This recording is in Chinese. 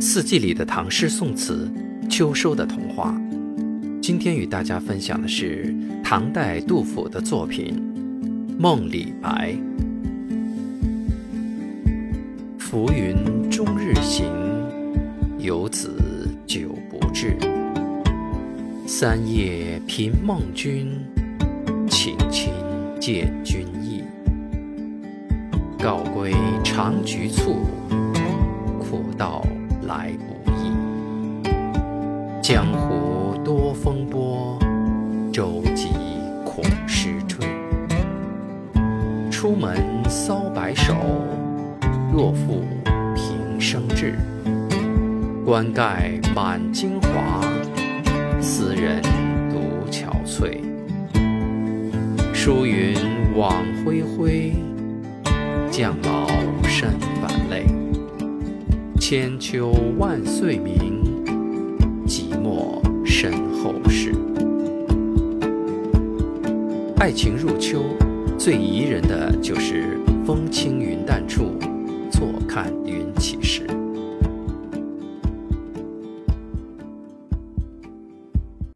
四季里的唐诗宋词，秋收的童话。今天与大家分享的是唐代杜甫的作品《梦李白》。浮云终日行，游子久不至。三夜频梦君，寝寝见君意。告归长局促，道来不易。江湖多风波，舟楫恐失坠。出门搔白首。若负平生志，冠盖满京华，斯人独憔悴。疏云往恢恢，将老身反泪。千秋万岁名，寂寞身后事。爱情入秋，最宜人的就是风轻云淡处。坐看云起时。